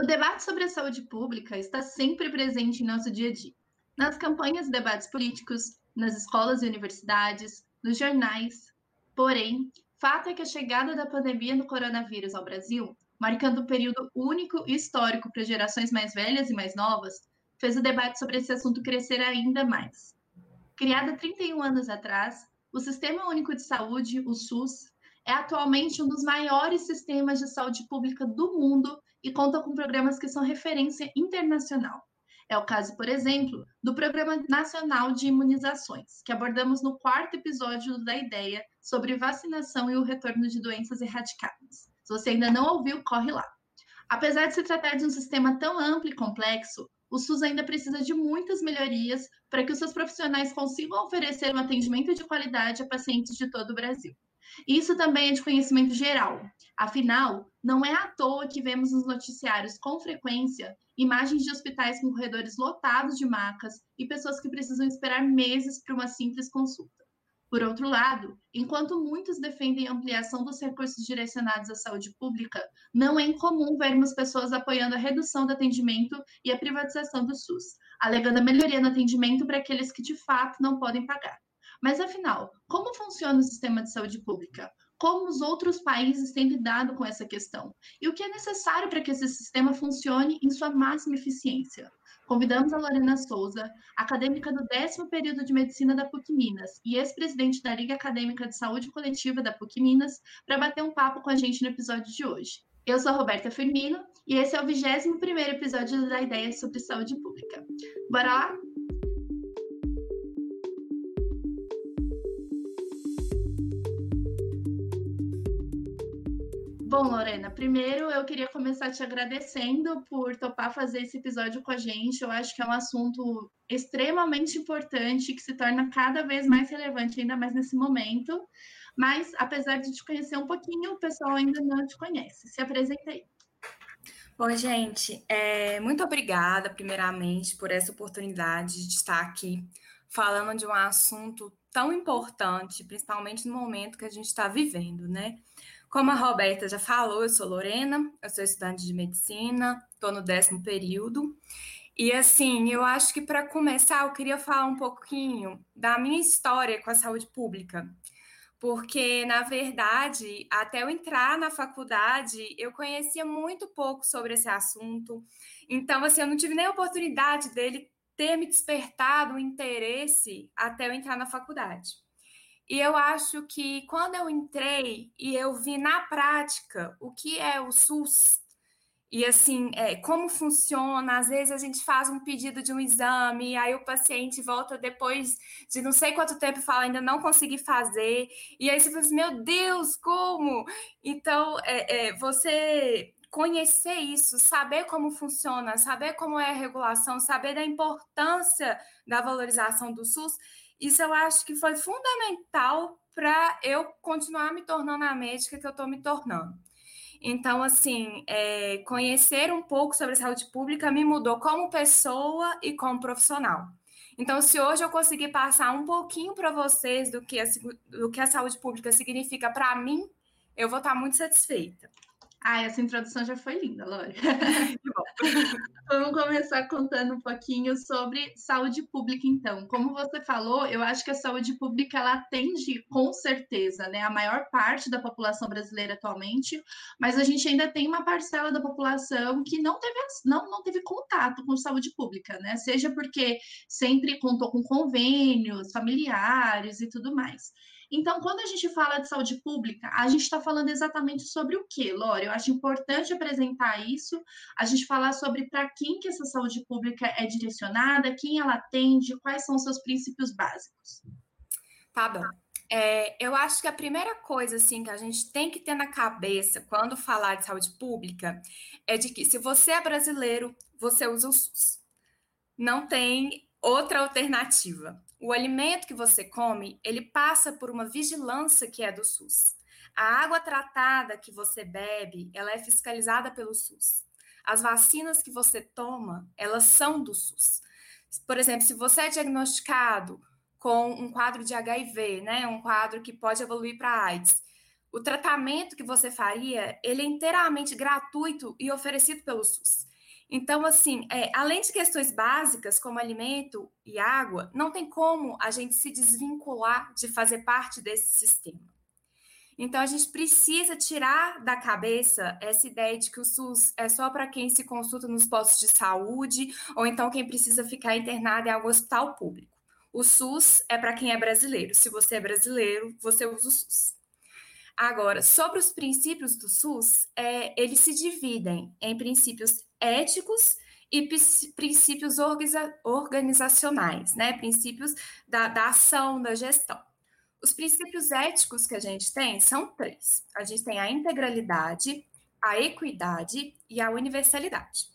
O debate sobre a saúde pública está sempre presente em nosso dia a dia. Nas campanhas e debates políticos, nas escolas e universidades, nos jornais. Porém, fato é que a chegada da pandemia do coronavírus ao Brasil, marcando um período único e histórico para gerações mais velhas e mais novas, fez o debate sobre esse assunto crescer ainda mais. Criado 31 anos atrás, o Sistema Único de Saúde, o SUS, é atualmente um dos maiores sistemas de saúde pública do mundo e conta com programas que são referência internacional. É o caso, por exemplo, do Programa Nacional de Imunizações, que abordamos no quarto episódio da Ideia sobre vacinação e o retorno de doenças erradicadas. Se você ainda não ouviu, corre lá. Apesar de se tratar de um sistema tão amplo e complexo, o SUS ainda precisa de muitas melhorias para que os seus profissionais consigam oferecer um atendimento de qualidade a pacientes de todo o Brasil. Isso também é de conhecimento geral. Afinal, não é à toa que vemos nos noticiários com frequência imagens de hospitais com corredores lotados de macas e pessoas que precisam esperar meses para uma simples consulta. Por outro lado, enquanto muitos defendem a ampliação dos recursos direcionados à saúde pública, não é incomum vermos pessoas apoiando a redução do atendimento e a privatização do SUS, alegando a melhoria no atendimento para aqueles que de fato não podem pagar. Mas afinal, como funciona o sistema de saúde pública? Como os outros países têm lidado com essa questão? E o que é necessário para que esse sistema funcione em sua máxima eficiência? Convidamos a Lorena Souza, acadêmica do décimo período de medicina da PUC Minas e ex-presidente da Liga Acadêmica de Saúde Coletiva da PUC Minas, para bater um papo com a gente no episódio de hoje. Eu sou a Roberta Firmino e esse é o 21 primeiro episódio da Ideia sobre Saúde Pública. Bora lá? Bom, Lorena, primeiro eu queria começar te agradecendo por topar fazer esse episódio com a gente. Eu acho que é um assunto extremamente importante que se torna cada vez mais relevante, ainda mais nesse momento. Mas, apesar de te conhecer um pouquinho, o pessoal ainda não te conhece. Se apresenta aí. Bom, gente, é, muito obrigada, primeiramente, por essa oportunidade de estar aqui falando de um assunto tão importante, principalmente no momento que a gente está vivendo, né? Como a Roberta já falou, eu sou Lorena, eu sou estudante de medicina, estou no décimo período. E assim, eu acho que para começar, eu queria falar um pouquinho da minha história com a saúde pública. Porque, na verdade, até eu entrar na faculdade, eu conhecia muito pouco sobre esse assunto. Então, assim, eu não tive nem a oportunidade dele ter me despertado o interesse até eu entrar na faculdade. E eu acho que quando eu entrei e eu vi na prática o que é o SUS, e assim, é, como funciona, às vezes a gente faz um pedido de um exame, aí o paciente volta depois de não sei quanto tempo e fala, ainda não consegui fazer, e aí você fala assim, meu Deus, como? Então, é, é, você conhecer isso, saber como funciona, saber como é a regulação, saber da importância da valorização do SUS, isso eu acho que foi fundamental para eu continuar me tornando a médica que eu estou me tornando. Então, assim, é, conhecer um pouco sobre saúde pública me mudou como pessoa e como profissional. Então, se hoje eu conseguir passar um pouquinho para vocês do que, a, do que a saúde pública significa para mim, eu vou estar muito satisfeita. Ah, essa introdução já foi linda, Lore. Vamos começar contando um pouquinho sobre saúde pública, então. Como você falou, eu acho que a saúde pública ela atende com certeza, né, a maior parte da população brasileira atualmente, mas a gente ainda tem uma parcela da população que não teve, não, não teve contato com saúde pública, né? Seja porque sempre contou com convênios familiares e tudo mais. Então, quando a gente fala de saúde pública, a gente está falando exatamente sobre o que, Lore? Eu acho importante apresentar isso, a gente falar sobre para quem que essa saúde pública é direcionada, quem ela atende, quais são os seus princípios básicos. Tá bom. É, eu acho que a primeira coisa assim que a gente tem que ter na cabeça quando falar de saúde pública é de que se você é brasileiro, você usa o SUS. Não tem outra alternativa. O alimento que você come, ele passa por uma vigilância que é do SUS. A água tratada que você bebe, ela é fiscalizada pelo SUS. As vacinas que você toma, elas são do SUS. Por exemplo, se você é diagnosticado com um quadro de HIV, né, um quadro que pode evoluir para AIDS, o tratamento que você faria, ele é inteiramente gratuito e oferecido pelo SUS. Então, assim, é, além de questões básicas como alimento e água, não tem como a gente se desvincular de fazer parte desse sistema. Então, a gente precisa tirar da cabeça essa ideia de que o SUS é só para quem se consulta nos postos de saúde ou então quem precisa ficar internado em algum hospital público. O SUS é para quem é brasileiro. Se você é brasileiro, você usa o SUS. Agora, sobre os princípios do SUS, é, eles se dividem em princípios éticos e princípios organizacionais, né? Princípios da, da ação, da gestão. Os princípios éticos que a gente tem são três. A gente tem a integralidade, a equidade e a universalidade.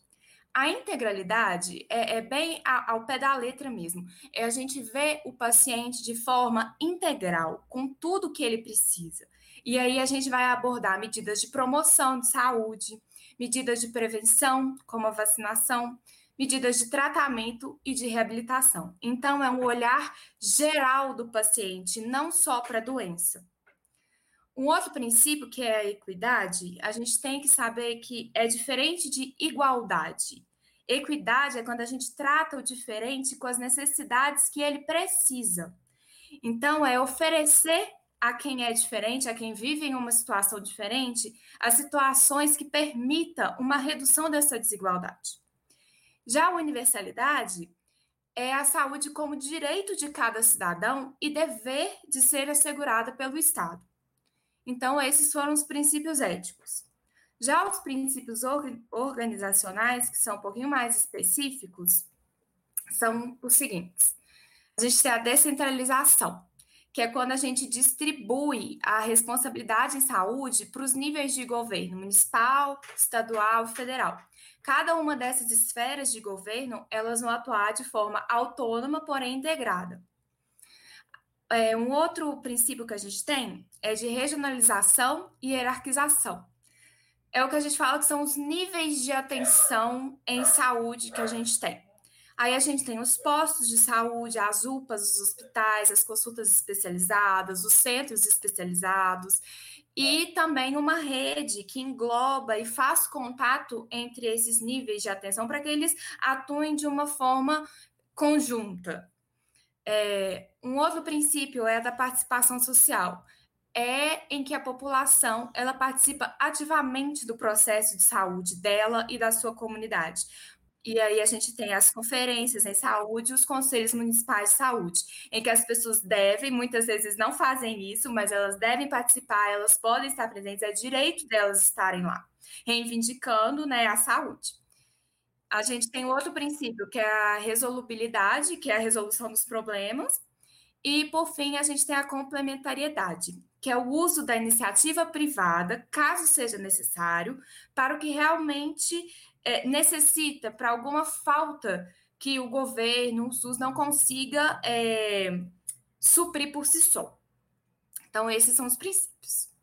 A integralidade é, é bem ao pé da letra mesmo. É a gente ver o paciente de forma integral, com tudo que ele precisa. E aí a gente vai abordar medidas de promoção de saúde, medidas de prevenção, como a vacinação, medidas de tratamento e de reabilitação. Então, é um olhar geral do paciente, não só para a doença. Um outro princípio, que é a equidade, a gente tem que saber que é diferente de igualdade. Equidade é quando a gente trata o diferente com as necessidades que ele precisa. Então, é oferecer a quem é diferente, a quem vive em uma situação diferente, as situações que permitam uma redução dessa desigualdade. Já a universalidade é a saúde como direito de cada cidadão e dever de ser assegurada pelo Estado. Então, esses foram os princípios éticos. Já os princípios organizacionais, que são um pouquinho mais específicos, são os seguintes: a gente tem a descentralização, que é quando a gente distribui a responsabilidade em saúde para os níveis de governo municipal, estadual e federal. Cada uma dessas esferas de governo, elas vão atuar de forma autônoma, porém integrada. É, um outro princípio que a gente tem é de regionalização e hierarquização. É o que a gente fala que são os níveis de atenção em saúde que a gente tem. Aí a gente tem os postos de saúde, as UPAs, os hospitais, as consultas especializadas, os centros especializados e também uma rede que engloba e faz contato entre esses níveis de atenção para que eles atuem de uma forma conjunta. É, um outro princípio é a da participação social, é em que a população ela participa ativamente do processo de saúde dela e da sua comunidade. E aí a gente tem as conferências em saúde, os conselhos municipais de saúde, em que as pessoas devem, muitas vezes não fazem isso, mas elas devem participar, elas podem estar presentes, é direito delas estarem lá, reivindicando né, a saúde. A gente tem outro princípio, que é a resolubilidade, que é a resolução dos problemas. E, por fim, a gente tem a complementariedade, que é o uso da iniciativa privada, caso seja necessário, para o que realmente é, necessita para alguma falta que o governo, o SUS, não consiga é, suprir por si só. Então, esses são os princípios.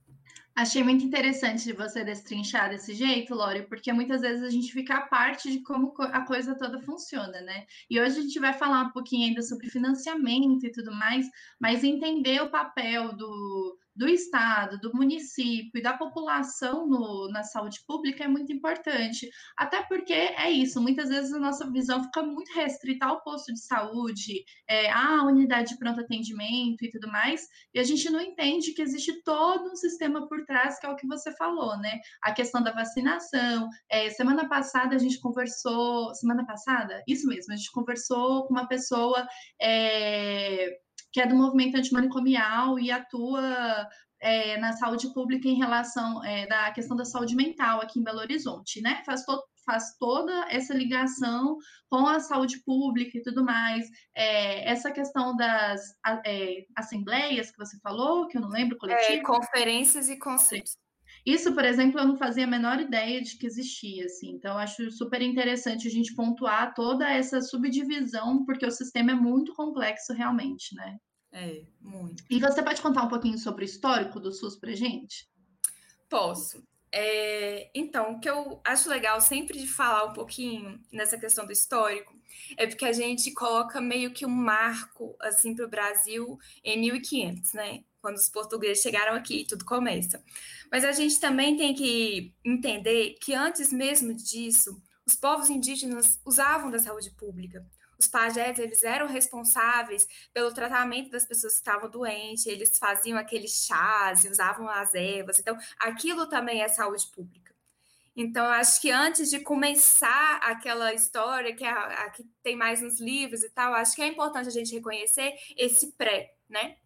Achei muito interessante de você destrinchar desse jeito, Lore, porque muitas vezes a gente fica a parte de como a coisa toda funciona, né? E hoje a gente vai falar um pouquinho ainda sobre financiamento e tudo mais, mas entender o papel do, do Estado, do município e da população no, na saúde pública é muito importante. Até porque é isso, muitas vezes a nossa visão fica muito restrita ao posto de saúde, é, à unidade de pronto atendimento e tudo mais, e a gente não entende que existe todo um sistema por trás, que é o que você falou, né? A questão da vacinação. É, semana passada a gente conversou. Semana passada? Isso mesmo, a gente conversou com uma pessoa. É, que é do movimento antimanicomial e atua é, na saúde pública em relação é, da questão da saúde mental aqui em Belo Horizonte, né? Faz, faz toda essa ligação com a saúde pública e tudo mais. É, essa questão das é, assembleias que você falou, que eu não lembro, coletivo. É, conferências e conselhos. Isso, por exemplo, eu não fazia a menor ideia de que existia, assim. Então, acho super interessante a gente pontuar toda essa subdivisão, porque o sistema é muito complexo realmente, né? É, muito. E você pode contar um pouquinho sobre o histórico do SUS para gente? Posso. É, então, o que eu acho legal sempre de falar um pouquinho nessa questão do histórico é porque a gente coloca meio que um marco assim para o Brasil em 1500, né? Quando os portugueses chegaram aqui, tudo começa. Mas a gente também tem que entender que antes mesmo disso, os povos indígenas usavam da saúde pública. Os pajés, eles eram responsáveis pelo tratamento das pessoas que estavam doentes, eles faziam aqueles chás, usavam as ervas. Então, aquilo também é saúde pública. Então, acho que antes de começar aquela história que, é a, a, que tem mais nos livros e tal, acho que é importante a gente reconhecer esse pré, né?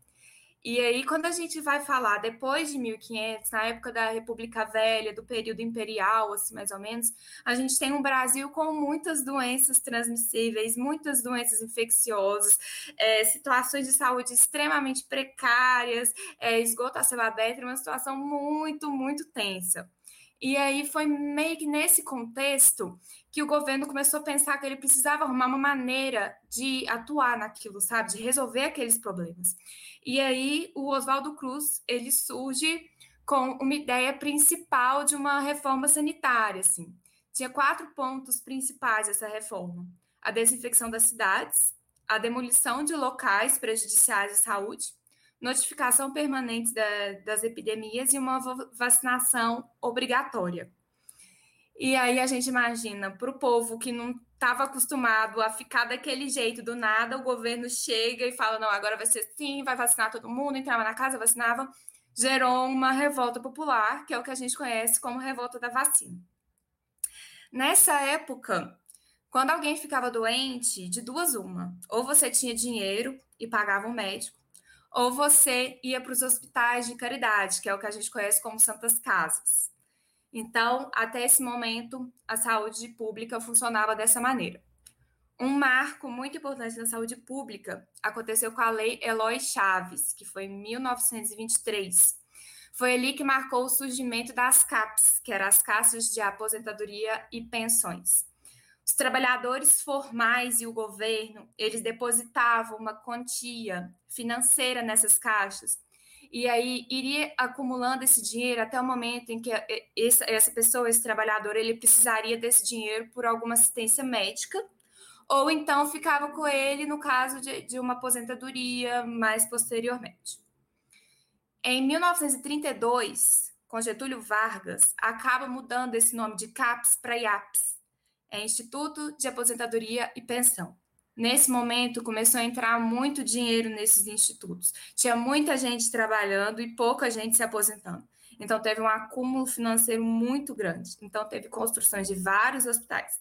E aí, quando a gente vai falar depois de 1500, na época da República Velha, do período imperial, assim, mais ou menos, a gente tem um Brasil com muitas doenças transmissíveis, muitas doenças infecciosas, é, situações de saúde extremamente precárias, é, esgoto a céu aberto, uma situação muito, muito tensa. E aí foi meio que nesse contexto que o governo começou a pensar que ele precisava arrumar uma maneira de atuar naquilo, sabe, de resolver aqueles problemas. E aí o Oswaldo Cruz, ele surge com uma ideia principal de uma reforma sanitária, assim. Tinha quatro pontos principais essa reforma: a desinfecção das cidades, a demolição de locais prejudiciais à saúde, notificação permanente da, das epidemias e uma vacinação obrigatória. E aí a gente imagina, para o povo que não estava acostumado a ficar daquele jeito do nada, o governo chega e fala: não, agora vai ser assim, vai vacinar todo mundo, entrava na casa, vacinava, gerou uma revolta popular, que é o que a gente conhece como revolta da vacina. Nessa época, quando alguém ficava doente, de duas uma, ou você tinha dinheiro e pagava um médico, ou você ia para os hospitais de caridade, que é o que a gente conhece como santas casas. Então, até esse momento, a saúde pública funcionava dessa maneira. Um marco muito importante na saúde pública aconteceu com a Lei Eloy Chaves, que foi em 1923. Foi ali que marcou o surgimento das CAPs, que eram as caixas de aposentadoria e pensões. Os trabalhadores formais e o governo, eles depositavam uma quantia financeira nessas caixas e aí iria acumulando esse dinheiro até o momento em que essa pessoa, esse trabalhador, ele precisaria desse dinheiro por alguma assistência médica, ou então ficava com ele no caso de, de uma aposentadoria mais posteriormente. Em 1932, com Getúlio Vargas, acaba mudando esse nome de CAPS para IAPS, é Instituto de Aposentadoria e Pensão. Nesse momento, começou a entrar muito dinheiro nesses institutos. Tinha muita gente trabalhando e pouca gente se aposentando. Então, teve um acúmulo financeiro muito grande. Então, teve construções de vários hospitais.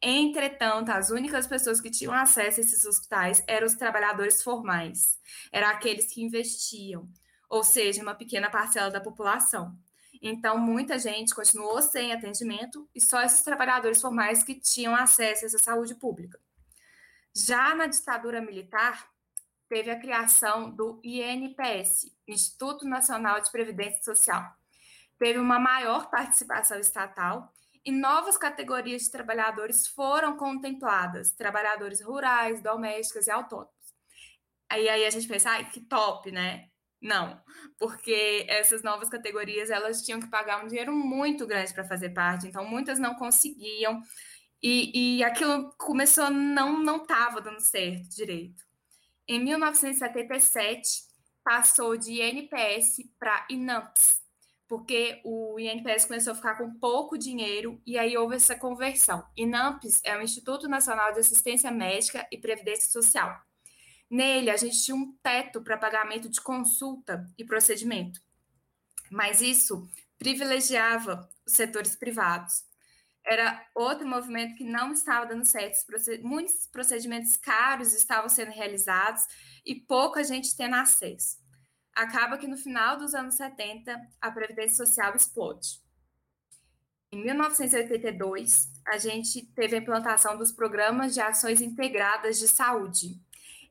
Entretanto, as únicas pessoas que tinham acesso a esses hospitais eram os trabalhadores formais, eram aqueles que investiam, ou seja, uma pequena parcela da população. Então, muita gente continuou sem atendimento e só esses trabalhadores formais que tinham acesso a essa saúde pública. Já na ditadura militar, teve a criação do INPS, Instituto Nacional de Previdência Social. Teve uma maior participação estatal e novas categorias de trabalhadores foram contempladas, trabalhadores rurais, domésticos e autônomos. Aí, aí a gente pensa, ai, que top, né? Não, porque essas novas categorias elas tinham que pagar um dinheiro muito grande para fazer parte, então muitas não conseguiam e, e aquilo começou não não estava dando certo direito. Em 1977 passou de INPS para INAMPS, porque o INPS começou a ficar com pouco dinheiro e aí houve essa conversão. INAMPS é o Instituto Nacional de Assistência Médica e Previdência Social. Nele, a gente tinha um teto para pagamento de consulta e procedimento. Mas isso privilegiava os setores privados. Era outro movimento que não estava dando certo. Muitos procedimentos caros estavam sendo realizados e pouca gente tendo acesso. Acaba que no final dos anos 70, a Previdência Social explode. Em 1982, a gente teve a implantação dos programas de ações integradas de saúde,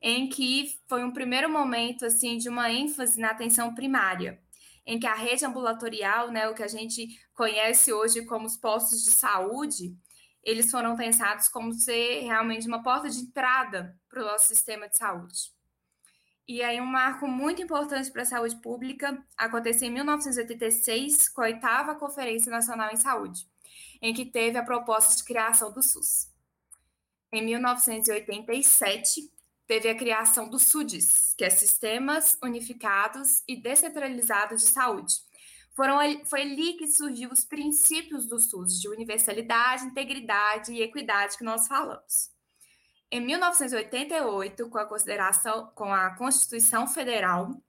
em que foi um primeiro momento assim de uma ênfase na atenção primária, em que a rede ambulatorial, né, o que a gente conhece hoje como os postos de saúde, eles foram pensados como ser realmente uma porta de entrada para o nosso sistema de saúde. E aí um marco muito importante para a saúde pública aconteceu em 1986, com a oitava Conferência Nacional em Saúde, em que teve a proposta de criação do SUS. Em 1987, teve a criação do SUDES, que é Sistemas Unificados e Descentralizados de Saúde. Foram, foi ali que surgiu os princípios do SUS, de universalidade, integridade e equidade que nós falamos. Em 1988, com a consideração, com a Constituição Federal,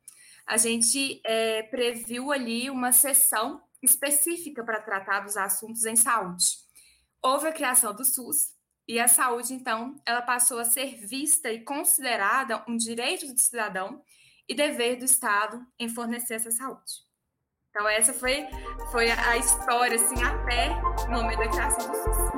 a gente é, previu ali uma sessão específica para tratar dos assuntos em saúde. Houve a criação do SUS, e a saúde, então, ela passou a ser vista e considerada um direito do cidadão e dever do Estado em fornecer essa saúde. Então, essa foi, foi a história, assim, até o momento da criação do SUS.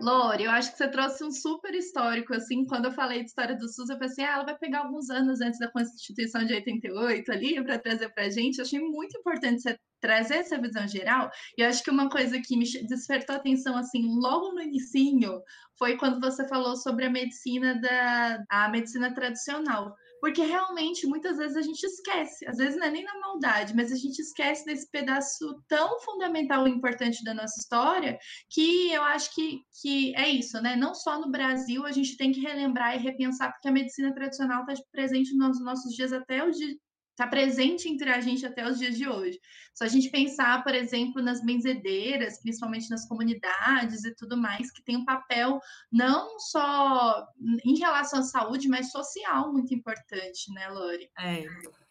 Lore, eu acho que você trouxe um super histórico, assim, quando eu falei de história do SUS, eu pensei, ah, ela vai pegar alguns anos antes da Constituição de 88 ali para trazer para a gente. Eu achei muito importante você trazer essa visão geral. E eu acho que uma coisa que me despertou atenção, assim, logo no inicinho, foi quando você falou sobre a medicina da a medicina tradicional porque realmente muitas vezes a gente esquece, às vezes não é nem na maldade, mas a gente esquece desse pedaço tão fundamental e importante da nossa história, que eu acho que, que é isso, né? Não só no Brasil a gente tem que relembrar e repensar, porque a medicina tradicional está presente nos nossos dias até o dia, está presente entre a gente até os dias de hoje. Só a gente pensar, por exemplo, nas benzedeiras, principalmente nas comunidades e tudo mais, que tem um papel não só em relação à saúde, mas social muito importante, né, Lori? É.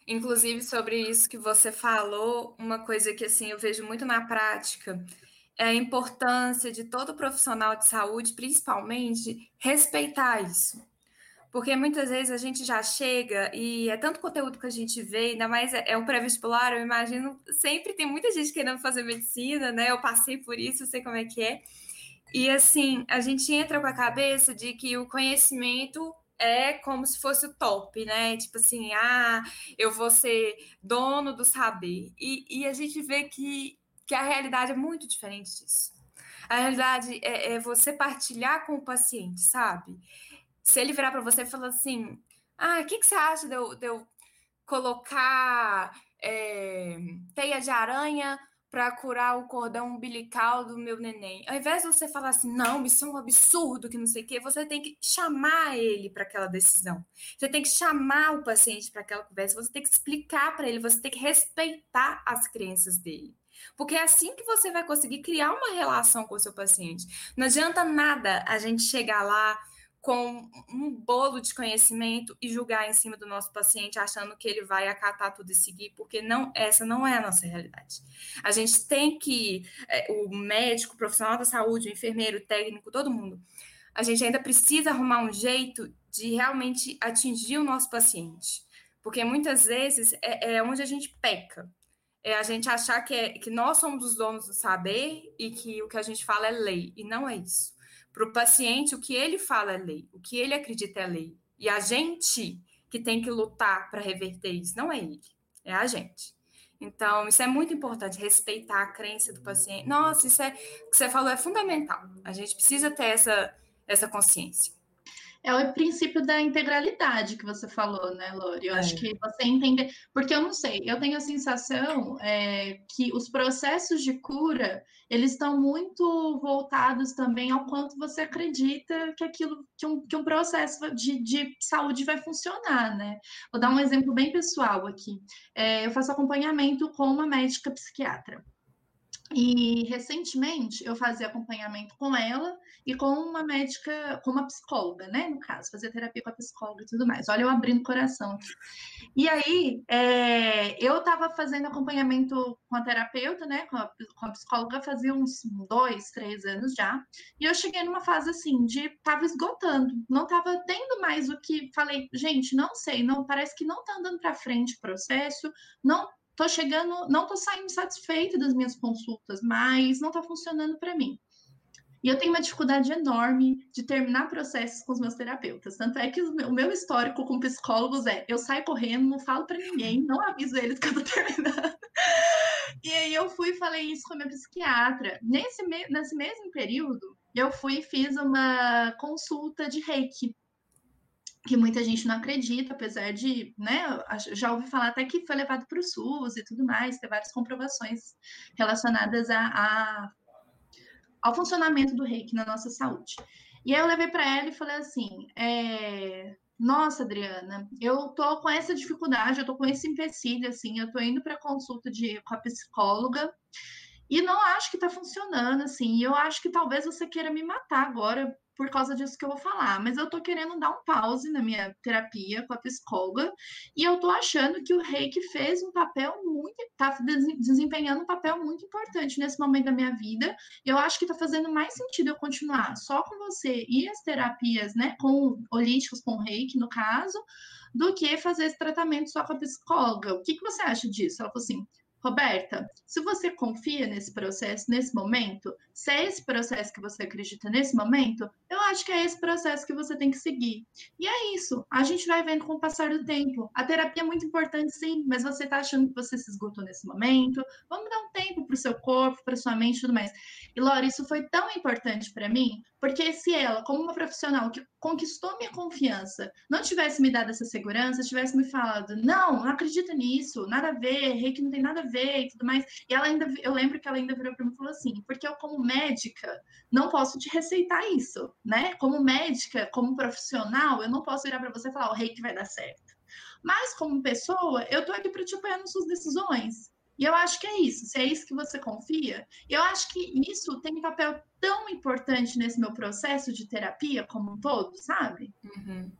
Inclusive, sobre isso que você falou, uma coisa que assim eu vejo muito na prática é a importância de todo profissional de saúde, principalmente, respeitar isso porque muitas vezes a gente já chega e é tanto conteúdo que a gente vê, ainda mais é, é um pré-vestibular, eu imagino, sempre tem muita gente querendo fazer medicina, né? Eu passei por isso, sei como é que é. E assim, a gente entra com a cabeça de que o conhecimento é como se fosse o top, né? Tipo assim, ah, eu vou ser dono do saber. E, e a gente vê que, que a realidade é muito diferente disso. A realidade é, é você partilhar com o paciente, sabe? Se ele virar para você e falar assim: ah, o que, que você acha de eu, de eu colocar é, teia de aranha para curar o cordão umbilical do meu neném? Ao invés de você falar assim, não, isso é um absurdo, que não sei o quê, você tem que chamar ele para aquela decisão. Você tem que chamar o paciente para aquela conversa, você tem que explicar para ele, você tem que respeitar as crenças dele. Porque é assim que você vai conseguir criar uma relação com o seu paciente. Não adianta nada a gente chegar lá com um bolo de conhecimento e julgar em cima do nosso paciente achando que ele vai acatar tudo e seguir, porque não essa não é a nossa realidade. A gente tem que é, o médico, o profissional da saúde, o enfermeiro, o técnico, todo mundo, a gente ainda precisa arrumar um jeito de realmente atingir o nosso paciente, porque muitas vezes é, é onde a gente peca. É a gente achar que, é, que nós somos os donos do saber e que o que a gente fala é lei, e não é isso. Para o paciente, o que ele fala é lei, o que ele acredita é lei. E a gente que tem que lutar para reverter isso, não é ele, é a gente. Então, isso é muito importante, respeitar a crença do paciente. Nossa, isso é o que você falou é fundamental. A gente precisa ter essa, essa consciência. É o princípio da integralidade que você falou, né, Lori? Eu é. acho que você entender. Porque eu não sei, eu tenho a sensação é, que os processos de cura eles estão muito voltados também ao quanto você acredita que aquilo, que um, que um processo de, de saúde vai funcionar, né? Vou dar um exemplo bem pessoal aqui. É, eu faço acompanhamento com uma médica psiquiatra. E recentemente eu fazia acompanhamento com ela e com uma médica, com uma psicóloga, né? No caso, fazia terapia com a psicóloga e tudo mais. Olha, eu abrindo o coração. E aí, é, eu estava fazendo acompanhamento com a terapeuta, né? Com a, com a, psicóloga fazia uns dois, três anos já. E eu cheguei numa fase assim de tava esgotando, não tava tendo mais o que. Falei, gente, não sei, não parece que não tá andando para frente o processo, não tô chegando, não tô saindo satisfeita das minhas consultas, mas não tá funcionando para mim. E eu tenho uma dificuldade enorme de terminar processos com os meus terapeutas. Tanto é que o meu histórico com psicólogos é: eu saio correndo, não falo para ninguém, não aviso eles que eu tô terminando. E aí eu fui e falei isso com a minha psiquiatra. Nesse, nesse mesmo período, eu fui e fiz uma consulta de reiki que muita gente não acredita, apesar de, né, já ouvi falar até que foi levado para o SUS e tudo mais, tem várias comprovações relacionadas a, a ao funcionamento do reiki na nossa saúde. E aí eu levei para ela e falei assim: é, nossa, Adriana, eu tô com essa dificuldade, eu tô com esse empecilho, assim, eu tô indo para consulta de, com a psicóloga e não acho que tá funcionando, assim, eu acho que talvez você queira me matar agora por causa disso que eu vou falar, mas eu tô querendo dar um pause na minha terapia com a psicóloga e eu tô achando que o Reiki fez um papel muito, tá desempenhando um papel muito importante nesse momento da minha vida. Eu acho que tá fazendo mais sentido eu continuar só com você e as terapias, né, com holísticos, com Reiki, no caso, do que fazer esse tratamento só com a psicóloga. O que, que você acha disso? Ela falou assim: Roberta, se você confia nesse processo nesse momento, se é esse processo que você acredita nesse momento, eu acho que é esse processo que você tem que seguir. E é isso. A gente vai vendo com o passar do tempo. A terapia é muito importante, sim, mas você está achando que você se esgotou nesse momento. Vamos dar um tempo para o seu corpo, para sua mente e tudo mais. E, Laura, isso foi tão importante para mim, porque se ela, como uma profissional que conquistou minha confiança, não tivesse me dado essa segurança, tivesse me falado, não, não acredita nisso, nada a ver, reiki não tem nada a ver e tudo mais. E ela ainda, eu lembro que ela ainda virou para mim e falou assim, porque eu, como médica, não posso te receitar isso, né? Como médica, como profissional, eu não posso virar para você e falar, o reiki vai dar certo. Mas, como pessoa, eu tô aqui para te apoiar nas suas decisões. E eu acho que é isso, se é isso que você confia, eu acho que isso tem um papel tão importante nesse meu processo de terapia como um todo, sabe? Uhum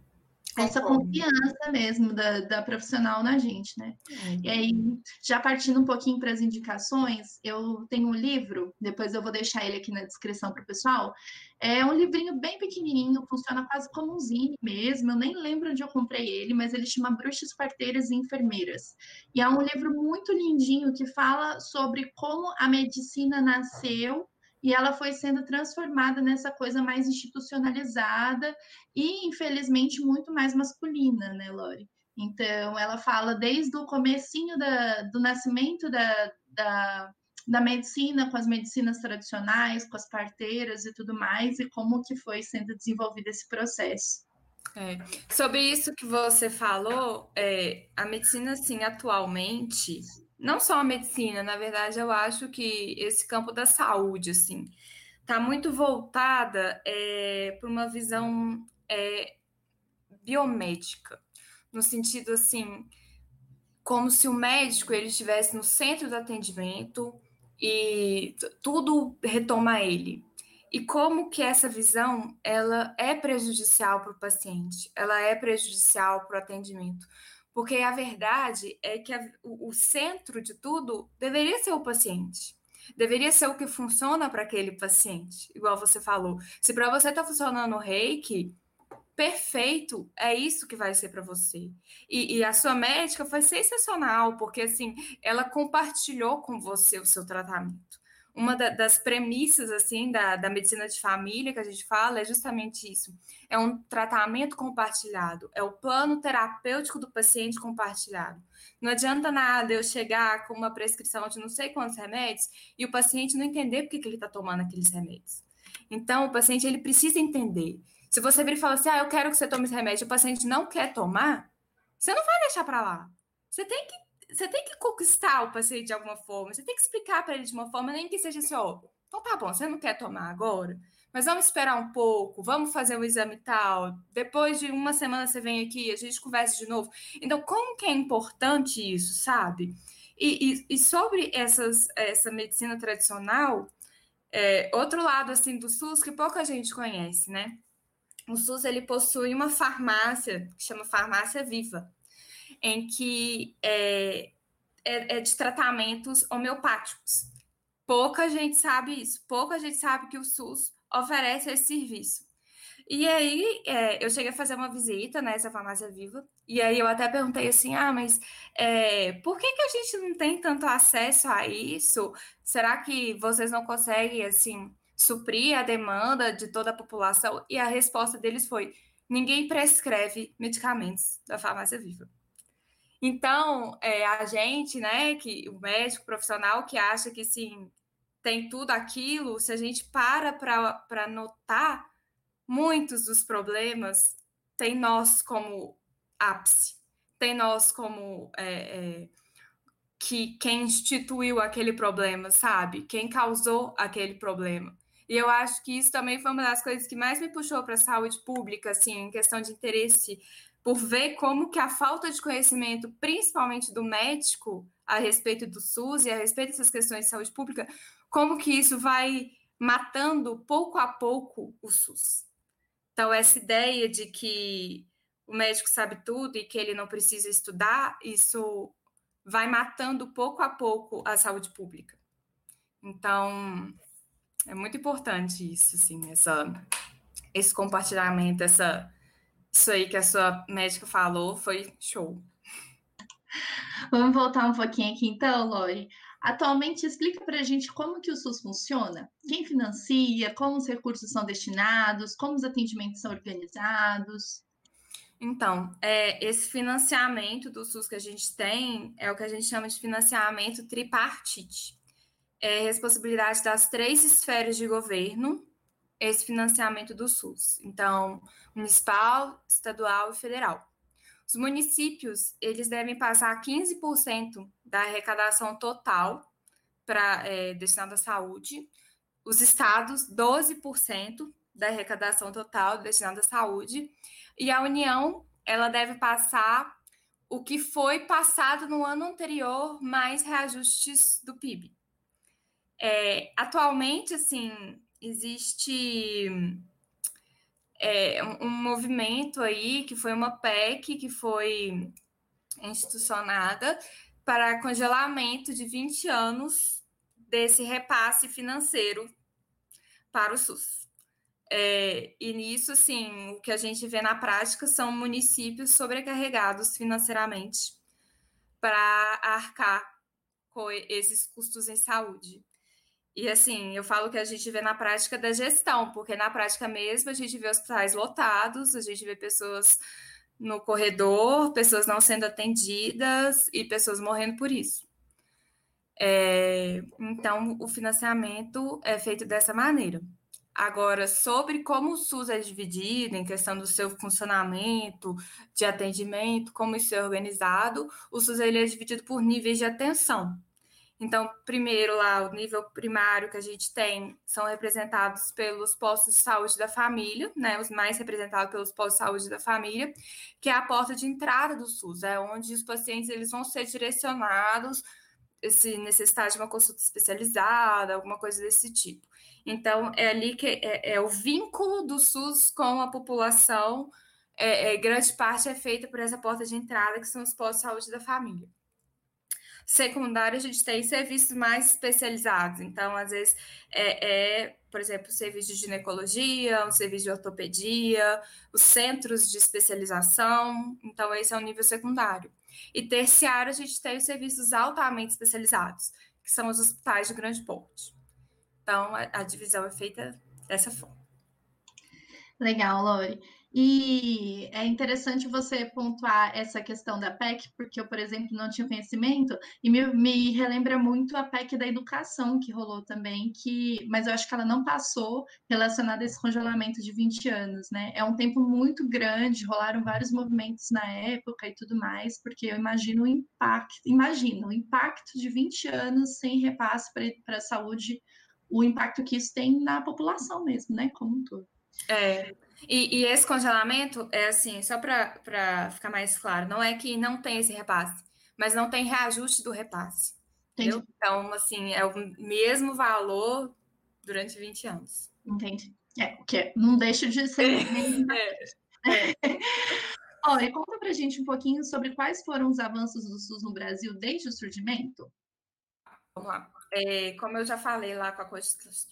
essa confiança mesmo da, da, profissional na gente, né? Uhum. E aí, já partindo um pouquinho para as indicações, eu tenho um livro, depois eu vou deixar ele aqui na descrição para o pessoal. É um livrinho bem pequenininho, funciona quase como um zine mesmo. Eu nem lembro onde eu comprei ele, mas ele chama Bruxas, Parteiras e Enfermeiras. E é um livro muito lindinho que fala sobre como a medicina nasceu e ela foi sendo transformada nessa coisa mais institucionalizada e, infelizmente, muito mais masculina, né, Lori? Então, ela fala desde o comecinho da, do nascimento da, da, da medicina, com as medicinas tradicionais, com as parteiras e tudo mais, e como que foi sendo desenvolvido esse processo. É. Sobre isso que você falou, é, a medicina, assim, atualmente, não só a medicina, na verdade, eu acho que esse campo da saúde, assim, está muito voltada é, para uma visão é, biomédica, no sentido assim, como se o médico ele estivesse no centro do atendimento e tudo retoma ele. E como que essa visão ela é prejudicial para o paciente, ela é prejudicial para o atendimento, porque a verdade é que a, o, o centro de tudo deveria ser o paciente. Deveria ser o que funciona para aquele paciente, igual você falou. Se para você está funcionando o reiki, perfeito, é isso que vai ser para você. E, e, a sua médica foi sensacional, porque assim, ela compartilhou com você o seu tratamento uma da, das premissas assim da, da medicina de família que a gente fala é justamente isso. É um tratamento compartilhado, é o plano terapêutico do paciente compartilhado. Não adianta nada eu chegar com uma prescrição de não sei quantos remédios e o paciente não entender por que, ele está tomando aqueles remédios. Então, o paciente ele precisa entender. Se você vir e falar assim, ah, eu quero que você tome esse remédio, o paciente não quer tomar, você não vai deixar para lá. Você tem que você tem que conquistar o paciente de alguma forma, você tem que explicar para ele de uma forma, nem que seja assim, ó, então tá bom, você não quer tomar agora, mas vamos esperar um pouco, vamos fazer um exame tal, depois de uma semana você vem aqui, a gente conversa de novo. Então, como que é importante isso, sabe? E, e, e sobre essas, essa medicina tradicional, é, outro lado assim do SUS que pouca gente conhece, né? O SUS ele possui uma farmácia que chama Farmácia Viva em que é, é, é de tratamentos homeopáticos. Pouca gente sabe isso, pouca gente sabe que o SUS oferece esse serviço. E aí, é, eu cheguei a fazer uma visita nessa farmácia viva, e aí eu até perguntei assim: ah, mas é, por que, que a gente não tem tanto acesso a isso? Será que vocês não conseguem, assim, suprir a demanda de toda a população? E a resposta deles foi: ninguém prescreve medicamentos da farmácia viva. Então, é, a gente, né, que o médico profissional que acha que sim, tem tudo aquilo, se a gente para para notar, muitos dos problemas tem nós como ápice, tem nós como é, é, que quem instituiu aquele problema, sabe? Quem causou aquele problema. E eu acho que isso também foi uma das coisas que mais me puxou para a saúde pública, assim, em questão de interesse, por ver como que a falta de conhecimento, principalmente do médico, a respeito do SUS e a respeito dessas questões de saúde pública, como que isso vai matando pouco a pouco o SUS. Então, essa ideia de que o médico sabe tudo e que ele não precisa estudar, isso vai matando pouco a pouco a saúde pública. Então, é muito importante isso, assim, essa, esse compartilhamento, essa, isso aí que a sua médica falou foi show. Vamos voltar um pouquinho aqui então, Lori. Atualmente, explica para a gente como que o SUS funciona, quem financia, como os recursos são destinados, como os atendimentos são organizados. Então, é, esse financiamento do SUS que a gente tem é o que a gente chama de financiamento tripartite. É responsabilidade das três esferas de governo esse financiamento do SUS. Então, municipal, estadual e federal. Os municípios, eles devem passar 15% da arrecadação total para é, destinada à saúde. Os estados, 12% da arrecadação total destinada à saúde. E a União, ela deve passar o que foi passado no ano anterior, mais reajustes do PIB. É, atualmente, assim, existe é, um, movimento aí que foi uma PEC que foi institucionada para congelamento de 20 anos desse repasse financeiro para o SUS. É, e nisso, assim, o que a gente vê na prática são municípios sobrecarregados financeiramente para arcar com esses custos em saúde. E assim, eu falo que a gente vê na prática da gestão, porque na prática mesmo a gente vê hospitais lotados, a gente vê pessoas no corredor, pessoas não sendo atendidas e pessoas morrendo por isso. É, então, o financiamento é feito dessa maneira. Agora, sobre como o SUS é dividido, em questão do seu funcionamento, de atendimento, como isso é organizado, o SUS ele é dividido por níveis de atenção. Então, primeiro lá, o nível primário que a gente tem são representados pelos postos de saúde da família, né? Os mais representados pelos postos de saúde da família, que é a porta de entrada do SUS, é onde os pacientes eles vão ser direcionados se necessitar de uma consulta especializada, alguma coisa desse tipo. Então, é ali que é, é o vínculo do SUS com a população, é, é, grande parte é feita por essa porta de entrada, que são os postos de saúde da família. Secundário, a gente tem serviços mais especializados. Então, às vezes, é, é por exemplo, serviço de ginecologia, um serviço de ortopedia, os centros de especialização. Então, esse é o nível secundário. E terciário, a gente tem os serviços altamente especializados, que são os hospitais de grande porte. Então, a, a divisão é feita dessa forma. Legal, Lori. E é interessante você pontuar essa questão da PEC, porque eu, por exemplo, não tinha conhecimento, e me, me, relembra muito a PEC da educação que rolou também, que, mas eu acho que ela não passou relacionada a esse congelamento de 20 anos, né? É um tempo muito grande, rolaram vários movimentos na época e tudo mais, porque eu imagino o impacto, imagino o impacto de 20 anos sem repasse para a saúde, o impacto que isso tem na população mesmo, né? Como um todo. É, e, e, esse congelamento é assim, só para ficar mais claro, não é que não tem esse repasse, mas não tem reajuste do repasse. Entendeu? Então, assim, é o mesmo valor durante 20 anos. Entendi. É, que é, não deixa de ser. é. é. Olha, conta pra gente um pouquinho sobre quais foram os avanços do SUS no Brasil desde o surgimento. Vamos lá. É, como eu já falei lá com a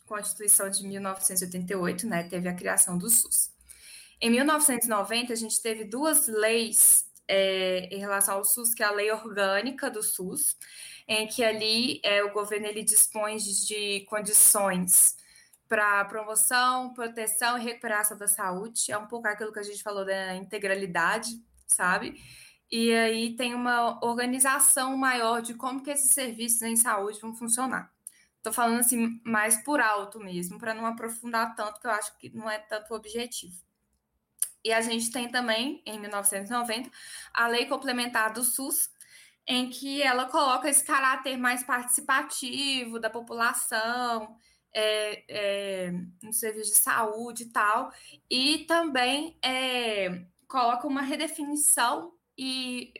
Constituição de 1988, né, teve a criação do SUS. Em 1990, a gente teve duas leis é, em relação ao SUS, que é a lei orgânica do SUS, em que ali é, o governo ele dispõe de condições para promoção, proteção e recuperação da saúde. É um pouco aquilo que a gente falou da integralidade, sabe? E aí tem uma organização maior de como que esses serviços em saúde vão funcionar. Estou falando assim mais por alto mesmo, para não aprofundar tanto, que eu acho que não é tanto o objetivo. E a gente tem também, em 1990, a Lei Complementar do SUS, em que ela coloca esse caráter mais participativo da população, é, é, no serviço de saúde e tal, e também é, coloca uma redefinição e,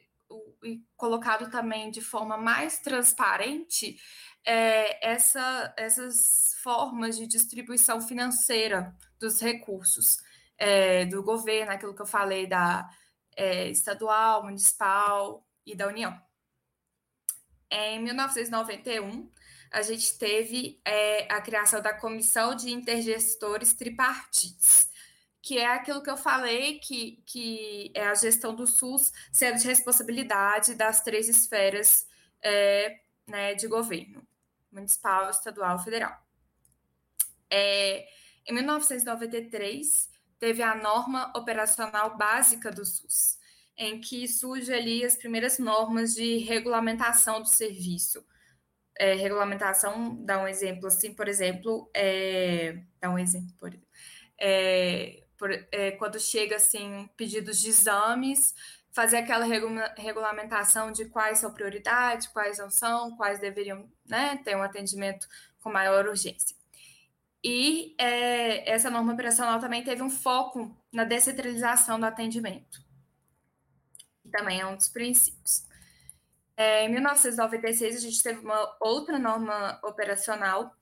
e, colocado também de forma mais transparente é, essa, essas formas de distribuição financeira dos recursos é, do governo, aquilo que eu falei da é, estadual, municipal e da União. Em 1991, a gente teve é, a criação da Comissão de Intergestores Tripartites, que é aquilo que eu falei, que, que é a gestão do SUS sendo de responsabilidade das três esferas é, né, de governo, municipal, estadual federal. É, em 1993, teve a norma operacional básica do SUS, em que surge ali as primeiras normas de regulamentação do serviço. É, regulamentação, dá um exemplo assim, por exemplo, é, dá um exemplo, por, é, por, é, quando chega assim pedidos de exames, fazer aquela regula regulamentação de quais são prioridade, quais não são, quais deveriam né, ter um atendimento com maior urgência. E é, essa norma operacional também teve um foco na descentralização do atendimento também é um dos princípios. É, em 1996, a gente teve uma outra norma operacional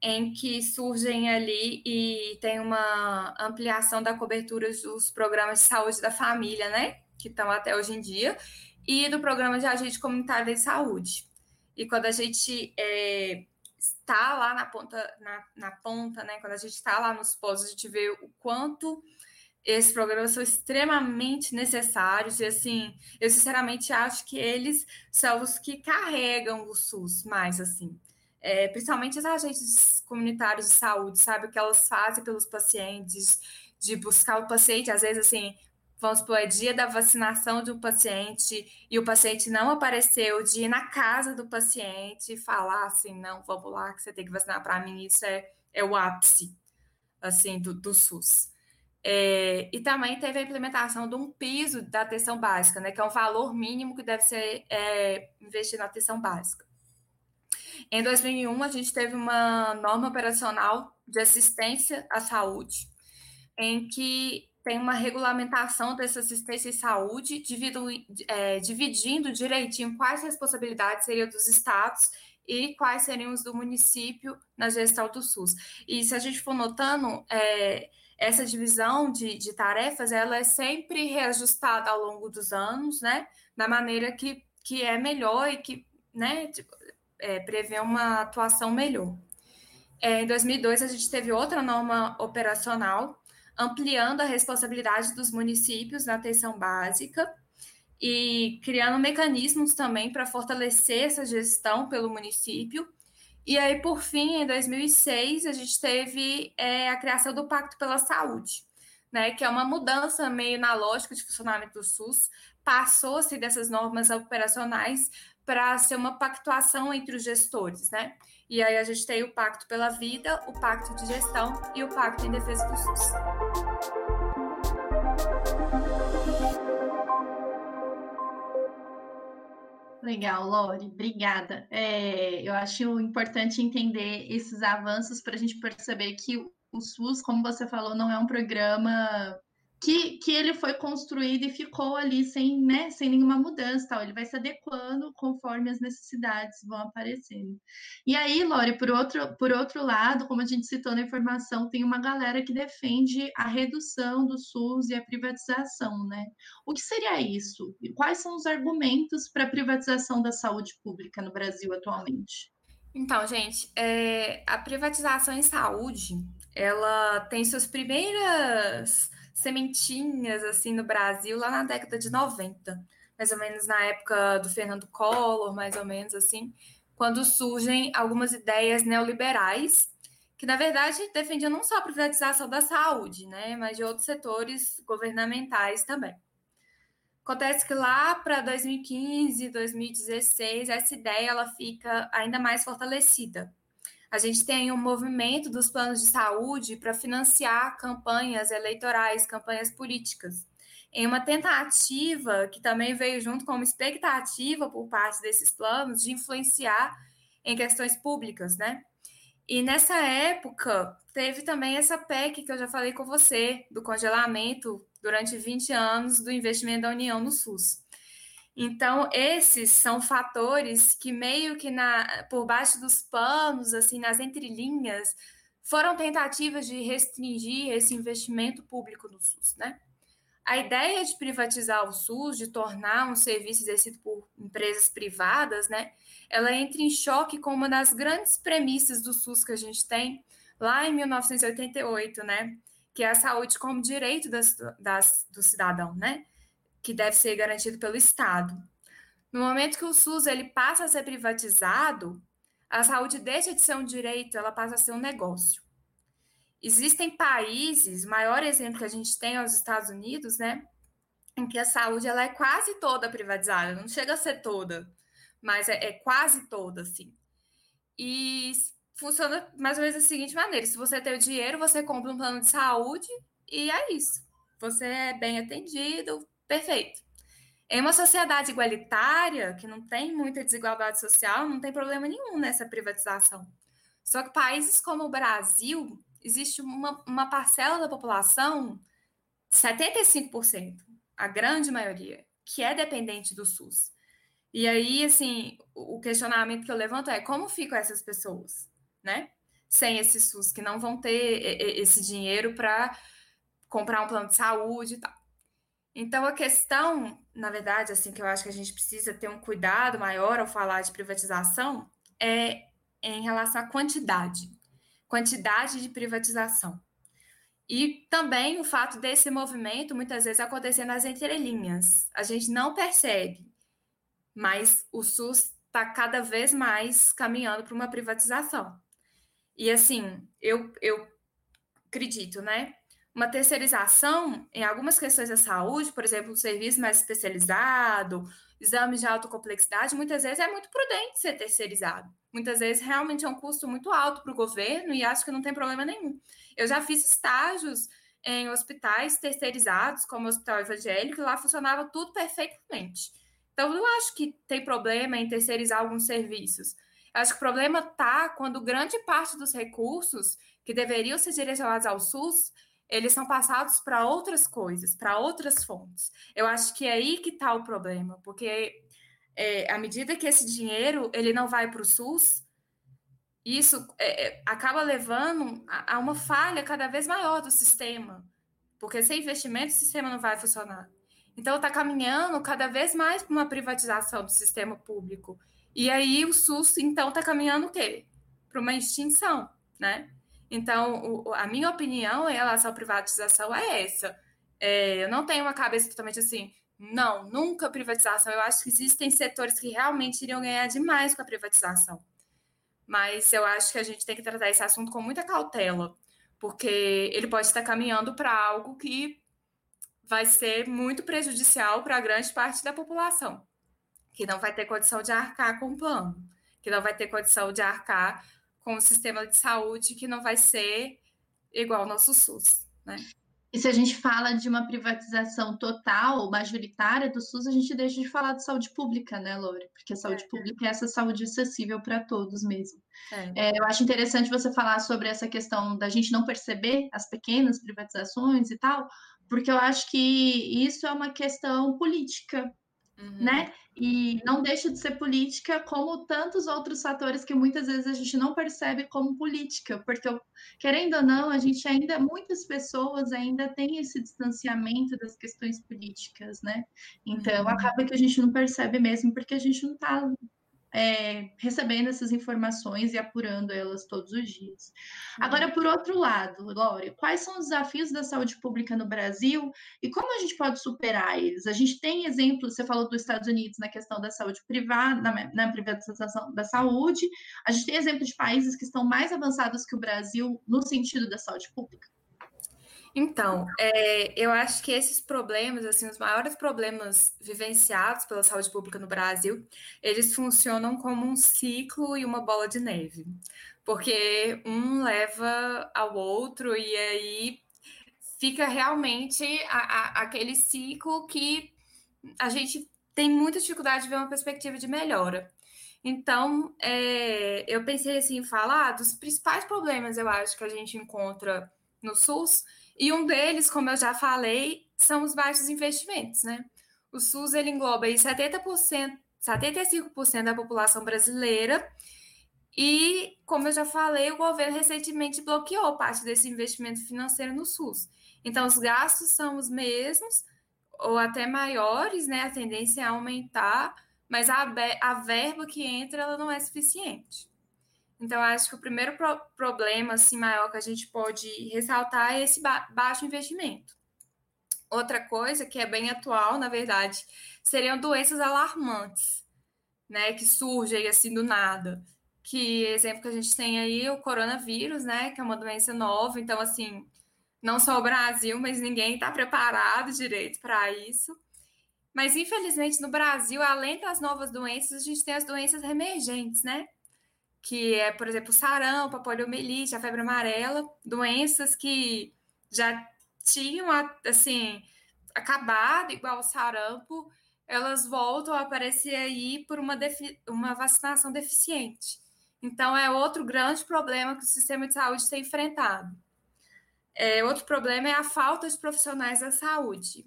em que surgem ali e tem uma ampliação da cobertura dos programas de saúde da família, né? Que estão até hoje em dia, e do programa de agente comunitário de saúde. E quando a gente é, está lá na ponta, na, na ponta, né? Quando a gente está lá nos postos, a gente vê o quanto esses programas são extremamente necessários e assim, eu sinceramente acho que eles são os que carregam o SUS mais assim. É, principalmente os agentes comunitários de saúde, sabe o que elas fazem pelos pacientes, de buscar o paciente, às vezes assim, vamos supor, é dia da vacinação de um paciente e o paciente não apareceu, de ir na casa do paciente e falar assim, não, vamos lá, que você tem que vacinar para mim, isso é, é o ápice, assim, do, do SUS. É, e também teve a implementação de um piso da atenção básica, né, que é um valor mínimo que deve ser é, investido na atenção básica. Em 2001, a gente teve uma norma operacional de assistência à saúde, em que tem uma regulamentação dessa assistência em saúde, dividindo, é, dividindo direitinho quais responsabilidades seriam dos estados e quais seriam os do município na gestão do SUS. E se a gente for notando, é, essa divisão de, de tarefas ela é sempre reajustada ao longo dos anos, né? Da maneira que, que é melhor e que né, tipo, é, prevê uma atuação melhor. É, em 2002, a gente teve outra norma operacional, ampliando a responsabilidade dos municípios na atenção básica e criando mecanismos também para fortalecer essa gestão pelo município. E aí, por fim, em 2006, a gente teve é, a criação do Pacto pela Saúde, né, que é uma mudança meio na lógica de funcionamento do SUS, passou-se dessas normas operacionais para ser uma pactuação entre os gestores, né? E aí a gente tem o Pacto pela Vida, o Pacto de Gestão e o Pacto em Defesa do SUS. Legal, Lori, obrigada. É, eu acho importante entender esses avanços para a gente perceber que o SUS, como você falou, não é um programa que, que ele foi construído e ficou ali sem, né, sem nenhuma mudança, tal. ele vai se adequando conforme as necessidades vão aparecendo. E aí, Lore, por outro, por outro lado, como a gente citou na informação, tem uma galera que defende a redução do SUS e a privatização, né? O que seria isso? E quais são os argumentos para a privatização da saúde pública no Brasil atualmente? Então, gente, é, a privatização em saúde, ela tem suas primeiras sementinhas assim no Brasil lá na década de 90, mais ou menos na época do Fernando Collor, mais ou menos assim, quando surgem algumas ideias neoliberais que na verdade defendiam não só a privatização da saúde, né, mas de outros setores governamentais também. Acontece que lá para 2015, 2016, essa ideia ela fica ainda mais fortalecida, a gente tem um movimento dos planos de saúde para financiar campanhas eleitorais, campanhas políticas. Em uma tentativa que também veio junto com uma expectativa por parte desses planos de influenciar em questões públicas, né? E nessa época, teve também essa PEC que eu já falei com você, do congelamento durante 20 anos do investimento da União no SUS. Então, esses são fatores que meio que na, por baixo dos panos, assim, nas entrelinhas, foram tentativas de restringir esse investimento público no SUS, né? A ideia de privatizar o SUS, de tornar um serviço exercido por empresas privadas, né, ela entra em choque com uma das grandes premissas do SUS que a gente tem lá em 1988, né, que é a saúde como direito das, das, do cidadão, né, que deve ser garantido pelo Estado. No momento que o SUS ele passa a ser privatizado, a saúde deixa de ser um direito, ela passa a ser um negócio. Existem países, o maior exemplo que a gente tem é os Estados Unidos, né? Em que a saúde ela é quase toda privatizada, não chega a ser toda, mas é, é quase toda, assim. E funciona mais ou menos da seguinte maneira: se você tem o dinheiro, você compra um plano de saúde e é isso. Você é bem atendido, perfeito. Em uma sociedade igualitária, que não tem muita desigualdade social, não tem problema nenhum nessa privatização. Só que países como o Brasil, existe uma, uma parcela da população, 75%, a grande maioria, que é dependente do SUS. E aí, assim, o questionamento que eu levanto é como ficam essas pessoas, né? Sem esse SUS, que não vão ter esse dinheiro para comprar um plano de saúde e tal. Então, a questão, na verdade, assim, que eu acho que a gente precisa ter um cuidado maior ao falar de privatização é em relação à quantidade quantidade de privatização. E também o fato desse movimento muitas vezes acontecer nas entrelinhas. A gente não percebe, mas o SUS está cada vez mais caminhando para uma privatização. E assim, eu, eu acredito, né? Uma terceirização em algumas questões da saúde, por exemplo, um serviço mais especializado, exames de alta complexidade, muitas vezes é muito prudente ser terceirizado. Muitas vezes realmente é um custo muito alto para o governo e acho que não tem problema nenhum. Eu já fiz estágios em hospitais terceirizados, como o Hospital Evangélico, e lá funcionava tudo perfeitamente. Então, eu não acho que tem problema em terceirizar alguns serviços. Eu acho que o problema está quando grande parte dos recursos que deveriam ser direcionados ao SUS eles são passados para outras coisas, para outras fontes. Eu acho que é aí que está o problema, porque é, à medida que esse dinheiro ele não vai para o SUS, isso é, é, acaba levando a, a, uma falha cada vez maior do sistema, porque sem investimento o sistema não vai funcionar. Então está caminhando cada vez mais para uma privatização do sistema público. E aí o SUS então está caminhando o quê? Para uma extinção, né? Então, o, a minha opinião em relação à privatização é essa. É, eu não tenho uma cabeça totalmente assim, não, nunca privatização. Eu acho que existem setores que realmente iriam ganhar demais com a privatização. Mas eu acho que a gente tem que tratar esse assunto com muita cautela, porque ele pode estar caminhando para algo que vai ser muito prejudicial para grande parte da população, que não vai ter condição de arcar com o plano, que não vai ter condição de arcar com o sistema de saúde que não vai ser igual ao nosso SUS, né? E se a gente fala de uma privatização total, majoritária do SUS, a gente deixa de falar de saúde pública, né, Lore? Porque a saúde é. pública é essa saúde acessível para todos mesmo. É. É, eu acho interessante você falar sobre essa questão da gente não perceber as pequenas privatizações e tal, porque eu acho que isso é uma questão política, uhum. né? E não deixa de ser política como tantos outros fatores que muitas vezes a gente não percebe como política, porque querendo ou não, a gente ainda muitas pessoas ainda têm esse distanciamento das questões políticas, né? Então uhum. acaba que a gente não percebe mesmo porque a gente não está é, recebendo essas informações e apurando elas todos os dias. Uhum. Agora, por outro lado, Glória, quais são os desafios da saúde pública no Brasil e como a gente pode superar eles? A gente tem exemplos, você falou dos Estados Unidos na questão da saúde privada, na, na privatização da saúde, a gente tem exemplos de países que estão mais avançados que o Brasil no sentido da saúde pública? Então, é, eu acho que esses problemas, assim, os maiores problemas vivenciados pela saúde pública no Brasil, eles funcionam como um ciclo e uma bola de neve, porque um leva ao outro e aí fica realmente a, a, aquele ciclo que a gente tem muita dificuldade de ver uma perspectiva de melhora. Então, é, eu pensei assim, falar dos principais problemas, eu acho, que a gente encontra no SUS, e um deles, como eu já falei, são os baixos investimentos, né? O SUS, ele engloba aí 70%, 75% da população brasileira, e, como eu já falei, o governo recentemente bloqueou parte desse investimento financeiro no SUS. Então, os gastos são os mesmos, ou até maiores, né? A tendência é aumentar, mas a, a verba que entra ela não é suficiente. Então, acho que o primeiro pro problema assim, maior que a gente pode ressaltar é esse ba baixo investimento. Outra coisa que é bem atual, na verdade, seriam doenças alarmantes, né, que surgem assim do nada. Que exemplo que a gente tem aí o coronavírus, né, que é uma doença nova, então assim, não só o Brasil, mas ninguém está preparado direito para isso. Mas, infelizmente, no Brasil, além das novas doenças, a gente tem as doenças emergentes, né? Que é, por exemplo, sarampo, a poliomielite, a febre amarela, doenças que já tinham, assim, acabado, igual o sarampo, elas voltam a aparecer aí por uma, uma vacinação deficiente. Então, é outro grande problema que o sistema de saúde tem enfrentado. É, outro problema é a falta de profissionais da saúde.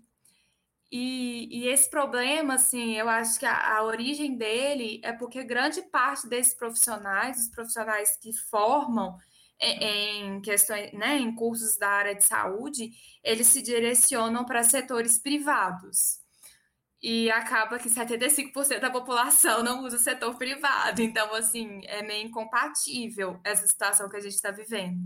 E, e, esse problema, assim, eu acho que a, a, origem dele é porque grande parte desses profissionais, os profissionais que formam em, em questões, né, em cursos da área de saúde, eles se direcionam para setores privados. E acaba que 75% da população não usa o setor privado. Então, assim, é meio incompatível essa situação que a gente está vivendo.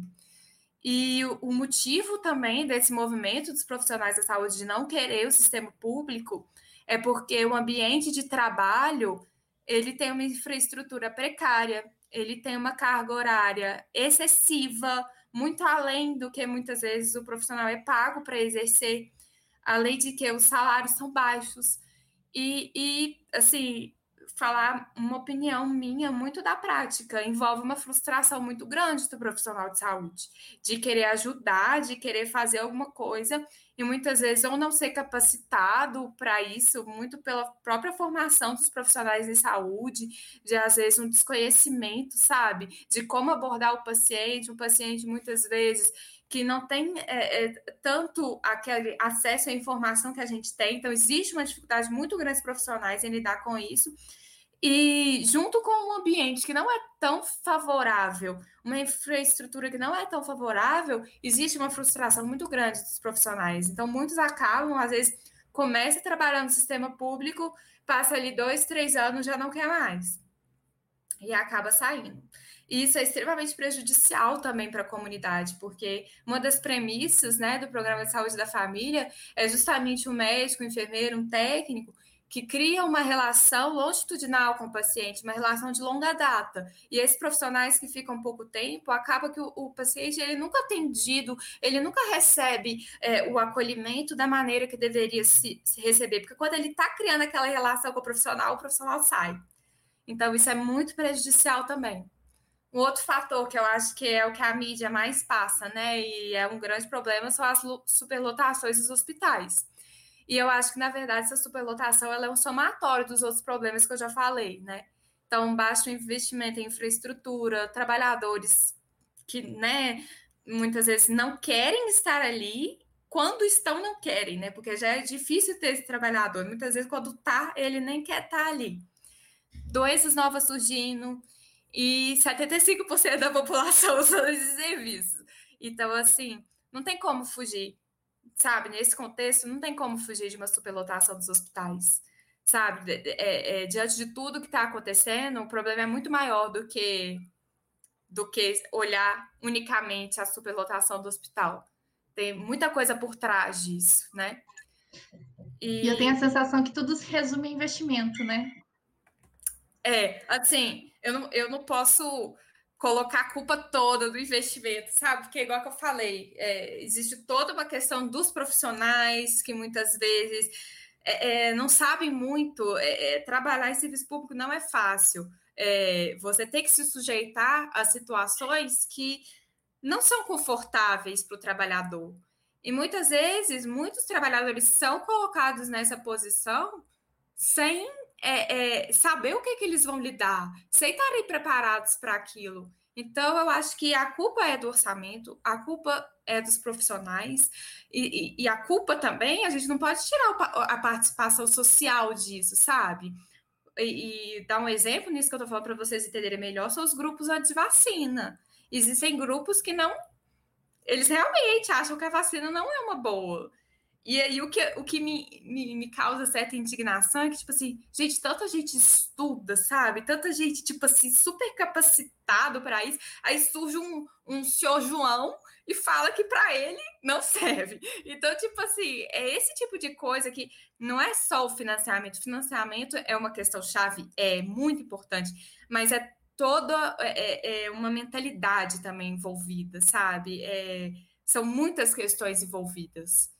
E o motivo também desse movimento dos profissionais da saúde de não querer o sistema público é porque o ambiente de trabalho ele tem uma infraestrutura precária, ele tem uma carga horária excessiva, muito além do que muitas vezes o profissional é pago para exercer, além de que os salários são baixos. E, e assim, falar uma opinião minha muito da prática. Envolve uma frustração muito grande do profissional de saúde, de querer ajudar, de querer fazer alguma coisa e muitas vezes ou não ser capacitado para isso, muito pela própria formação dos profissionais de saúde, de às vezes um desconhecimento, sabe, de como abordar o paciente, um paciente muitas vezes que não tem é, é, tanto aquele acesso à informação que a gente tem, então existe uma dificuldade muito grande dos profissionais em lidar com isso. E junto com um ambiente que não é tão favorável, uma infraestrutura que não é tão favorável, existe uma frustração muito grande dos profissionais. Então, muitos acabam, às vezes, começa trabalhando no sistema público, passa ali dois, três anos, já não quer mais. E acaba saindo. E isso é extremamente prejudicial também para a comunidade, porque uma das premissas né, do programa de saúde da família é justamente o médico, um enfermeiro, um técnico que cria uma relação longitudinal com o paciente, uma relação de longa data. E esses profissionais que ficam pouco tempo, acaba que o, o paciente ele nunca atendido, ele nunca recebe é, o acolhimento da maneira que deveria se, se receber, porque quando ele está criando aquela relação com o profissional, o profissional sai. Então, isso é muito prejudicial também. Um outro fator que eu acho que é o que a mídia mais passa, né, e é um grande problema, são as superlotações dos hospitais. E eu acho que, na verdade, essa superlotação ela é um somatório dos outros problemas que eu já falei, né? Então, baixo investimento em infraestrutura, trabalhadores que, né, muitas vezes não querem estar ali, quando estão, não querem, né? Porque já é difícil ter esse trabalhador. Muitas vezes, quando tá, ele nem quer estar tá ali. Doenças novas surgindo e 75% da população usando esses serviços. Então, assim, não tem como fugir sabe, nesse contexto, não tem como fugir de uma superlotação dos hospitais, sabe? É, é, diante de tudo que está acontecendo, o problema é muito maior do que do que olhar unicamente a superlotação do hospital. Tem muita coisa por trás disso, né? E, e eu tenho a sensação que tudo se resume em investimento, né? É, assim, eu não, eu não posso colocar a culpa toda do investimento, sabe? Porque, igual que eu falei, é, existe toda uma questão dos profissionais que muitas vezes é, é não sabem muito. É, é, trabalhar em serviço público não é fácil. É, você tem que se sujeitar a situações que não são confortáveis para o trabalhador. E muitas vezes, muitos trabalhadores são colocados nessa posição sem é, é, saber o que, que eles vão lidar, sem estarem preparados para aquilo. Então, eu acho que a culpa é do orçamento, a culpa é dos profissionais, e, e, e a culpa também, a gente não pode tirar a participação social disso, sabe? E, e dar um exemplo nisso que eu estou falando para vocês entenderem melhor, são os grupos anti-vacina. Existem grupos que não. Eles realmente acham que a vacina não é uma boa. E aí o que, o que me, me, me, causa certa indignação é que, tipo assim, gente, tanta gente estuda, sabe? Tanta gente, tipo assim, super capacitado para isso. Aí surge um, um senhor João e fala que para ele não serve. Então, tipo assim, é esse tipo de coisa que não é só o financiamento. O financiamento é uma questão chave, é muito importante, mas é toda é, é, é uma mentalidade também envolvida, sabe? É, são muitas questões envolvidas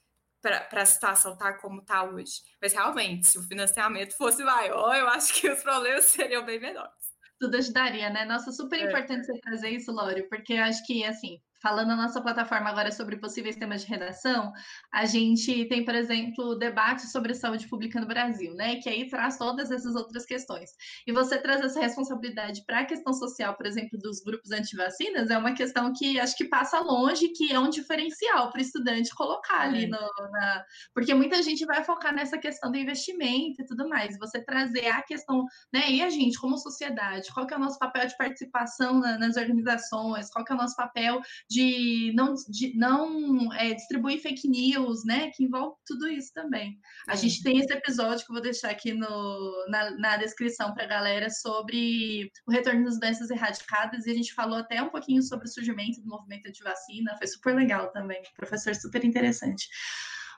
para a situação estar tá como está hoje. Mas realmente, se o financiamento fosse maior, eu acho que os problemas seriam bem menores. Tudo ajudaria, né? Nossa, super é. importante é. você trazer isso, Lório, porque eu acho que, assim, falando na nossa plataforma agora sobre possíveis temas de redação, a gente tem, por exemplo, o debate sobre saúde pública no Brasil, né? Que aí traz todas essas outras questões. E você traz essa responsabilidade para a questão social, por exemplo, dos grupos antivacinas, é uma questão que acho que passa longe, que é um diferencial para o estudante colocar ali é. no, na. Porque muita gente vai focar nessa questão do investimento e tudo mais. Você trazer a questão, né? E a gente, como sociedade, qual que é o nosso papel de participação na, nas organizações, qual que é o nosso papel de não, de não é, distribuir fake news, né? Que envolve tudo isso também. A é. gente tem esse episódio que eu vou deixar aqui no, na, na descrição para a galera sobre o retorno das doenças erradicadas, e a gente falou até um pouquinho sobre o surgimento do movimento anti-vacina, foi super legal também, professor super interessante.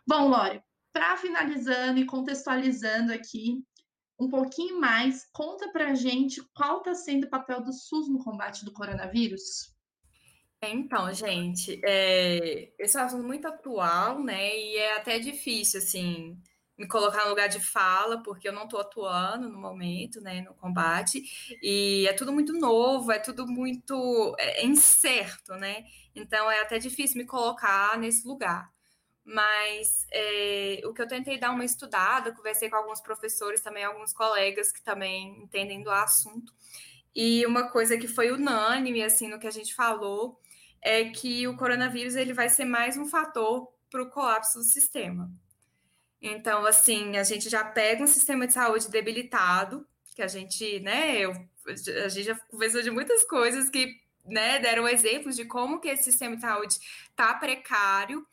Bom, Lore, para finalizando e contextualizando aqui, um pouquinho mais, conta para a gente qual está sendo o papel do SUS no combate do coronavírus. Então, gente, é, esse é um assunto muito atual, né? E é até difícil, assim, me colocar no lugar de fala, porque eu não estou atuando no momento, né, no combate, e é tudo muito novo, é tudo muito é, é incerto, né? Então é até difícil me colocar nesse lugar. Mas é, o que eu tentei dar uma estudada, conversei com alguns professores também, alguns colegas que também entendem do assunto. E uma coisa que foi unânime, assim, no que a gente falou, é que o coronavírus ele vai ser mais um fator para o colapso do sistema. Então, assim, a gente já pega um sistema de saúde debilitado, que a gente, né, eu, a gente já conversou de muitas coisas que, né, deram exemplos de como que esse sistema de saúde está precário.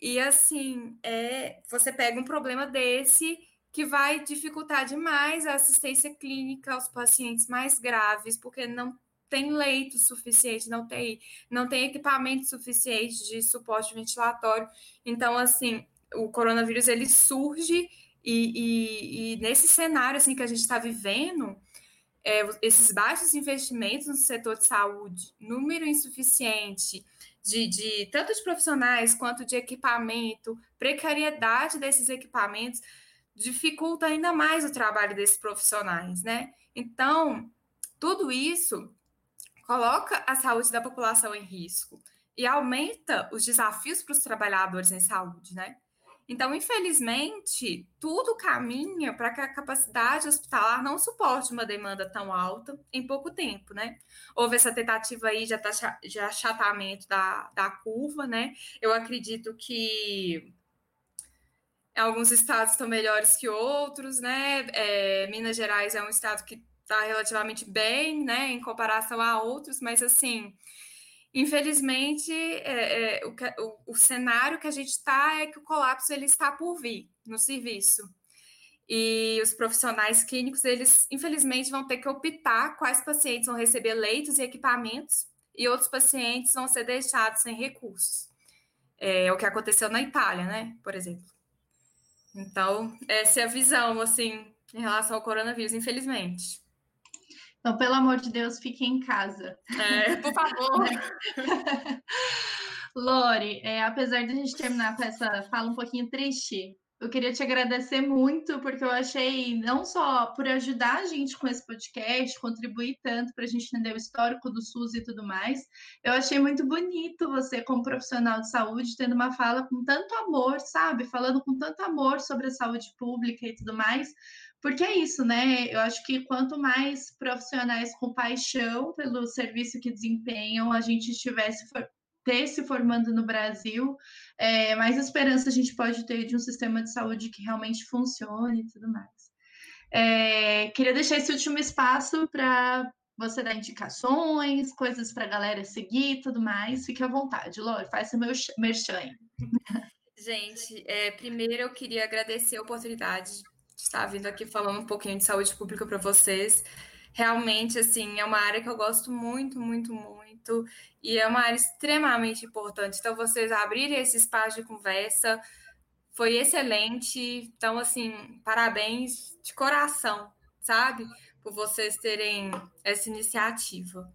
E, assim, é, você pega um problema desse que vai dificultar demais a assistência clínica aos pacientes mais graves, porque não tem leito suficiente, não tem, não tem equipamento suficiente de suporte ventilatório. Então, assim, o coronavírus ele surge e, e, e nesse cenário assim que a gente está vivendo, é, esses baixos investimentos no setor de saúde, número insuficiente de, de tanto de profissionais quanto de equipamento, precariedade desses equipamentos, dificulta ainda mais o trabalho desses profissionais, né? Então, tudo isso coloca a saúde da população em risco e aumenta os desafios para os trabalhadores em saúde, né? Então, infelizmente, tudo caminha para que a capacidade hospitalar não suporte uma demanda tão alta em pouco tempo, né? Houve essa tentativa aí de, achatamento da, da curva, né? Eu acredito que alguns estados estão melhores que outros, né? É, Minas Gerais é um estado que está relativamente bem, né, em comparação a outros, mas assim, infelizmente, é, é, o, o, o, cenário que a gente está é que o colapso ele está por vir no serviço. E os profissionais clínicos, eles infelizmente vão ter que optar quais pacientes vão receber leitos e equipamentos, e outros pacientes vão ser deixados sem recursos. É, é o que aconteceu na Itália, né, por exemplo. Então, essa é a visão, assim, em relação ao coronavírus, infelizmente. Então, pelo amor de Deus, fique em casa. É, por favor. Lori, é, apesar de a gente terminar com essa fala um pouquinho triste, eu queria te agradecer muito, porque eu achei, não só por ajudar a gente com esse podcast, contribuir tanto para a gente entender o histórico do SUS e tudo mais, eu achei muito bonito você, como profissional de saúde, tendo uma fala com tanto amor, sabe? Falando com tanto amor sobre a saúde pública e tudo mais, porque é isso, né? Eu acho que quanto mais profissionais com paixão pelo serviço que desempenham a gente estivesse ter se formando no Brasil, é, mais esperança a gente pode ter de um sistema de saúde que realmente funcione e tudo mais. É, queria deixar esse último espaço para você dar indicações, coisas para a galera seguir tudo mais. Fique à vontade, Lore, faz o meu merchan. Gente, é, primeiro eu queria agradecer a oportunidade de estar vindo aqui falando um pouquinho de saúde pública para vocês. Realmente, assim, é uma área que eu gosto muito, muito, muito, e é uma área extremamente importante. Então, vocês abrirem esse espaço de conversa foi excelente. Então, assim, parabéns de coração, sabe? Por vocês terem essa iniciativa.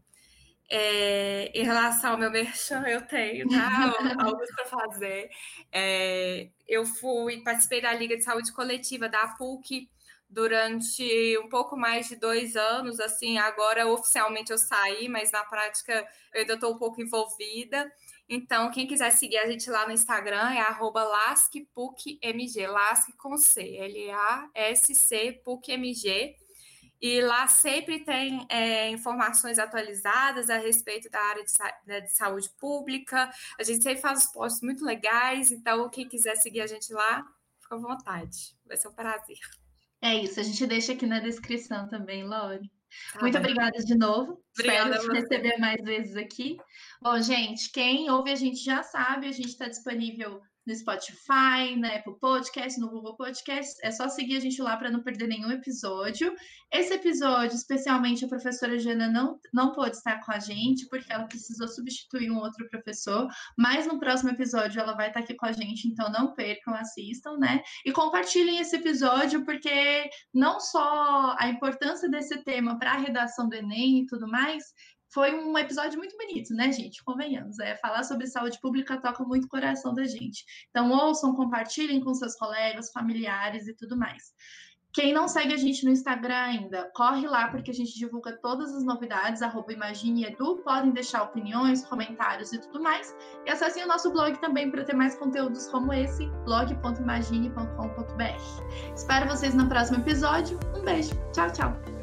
É, em relação ao meu merchan, eu tenho tá? algo para fazer. É, eu fui, participei da Liga de Saúde Coletiva da PUC durante um pouco mais de dois anos. Assim, agora oficialmente eu saí, mas na prática eu ainda estou um pouco envolvida. Então, quem quiser seguir a gente lá no Instagram é arroba lascpucmg, lasc com C, L-A-S-C PUCMG. E lá sempre tem é, informações atualizadas a respeito da área de, né, de, saúde pública. A gente sempre faz os posts muito legais, então quem quiser seguir a gente lá, fica à vontade. Vai ser um prazer. É isso, a gente deixa aqui na descrição também, Lore. Tá muito bem. obrigada de novo. Obrigada Espero te receber mais vezes aqui. Bom, gente, quem ouve a gente já sabe, a gente está disponível no Spotify, na Apple Podcast, no Google Podcast. É só seguir a gente lá para não perder nenhum episódio. Esse episódio, especialmente, a professora Jana não, não pôde estar com a gente, porque ela precisou substituir um outro professor, mas no próximo episódio ela vai estar aqui com a gente, então não percam, assistam, né? E compartilhem esse episódio, porque não só a importância desse tema para a redação do Enem e tudo mais, foi um episódio muito bonito, né, gente? Convenhamos. É, falar sobre saúde pública toca muito o coração da gente. Então, ouçam, compartilhem com seus colegas, familiares e tudo mais. Quem não segue a gente no Instagram ainda, corre lá porque a gente divulga todas as novidades, arroba Edu, podem deixar opiniões, comentários e tudo mais. E acessem o nosso blog também para ter mais conteúdos como esse, blog.imagine.com.br. Espero vocês no próximo episódio. Um beijo. Tchau, tchau.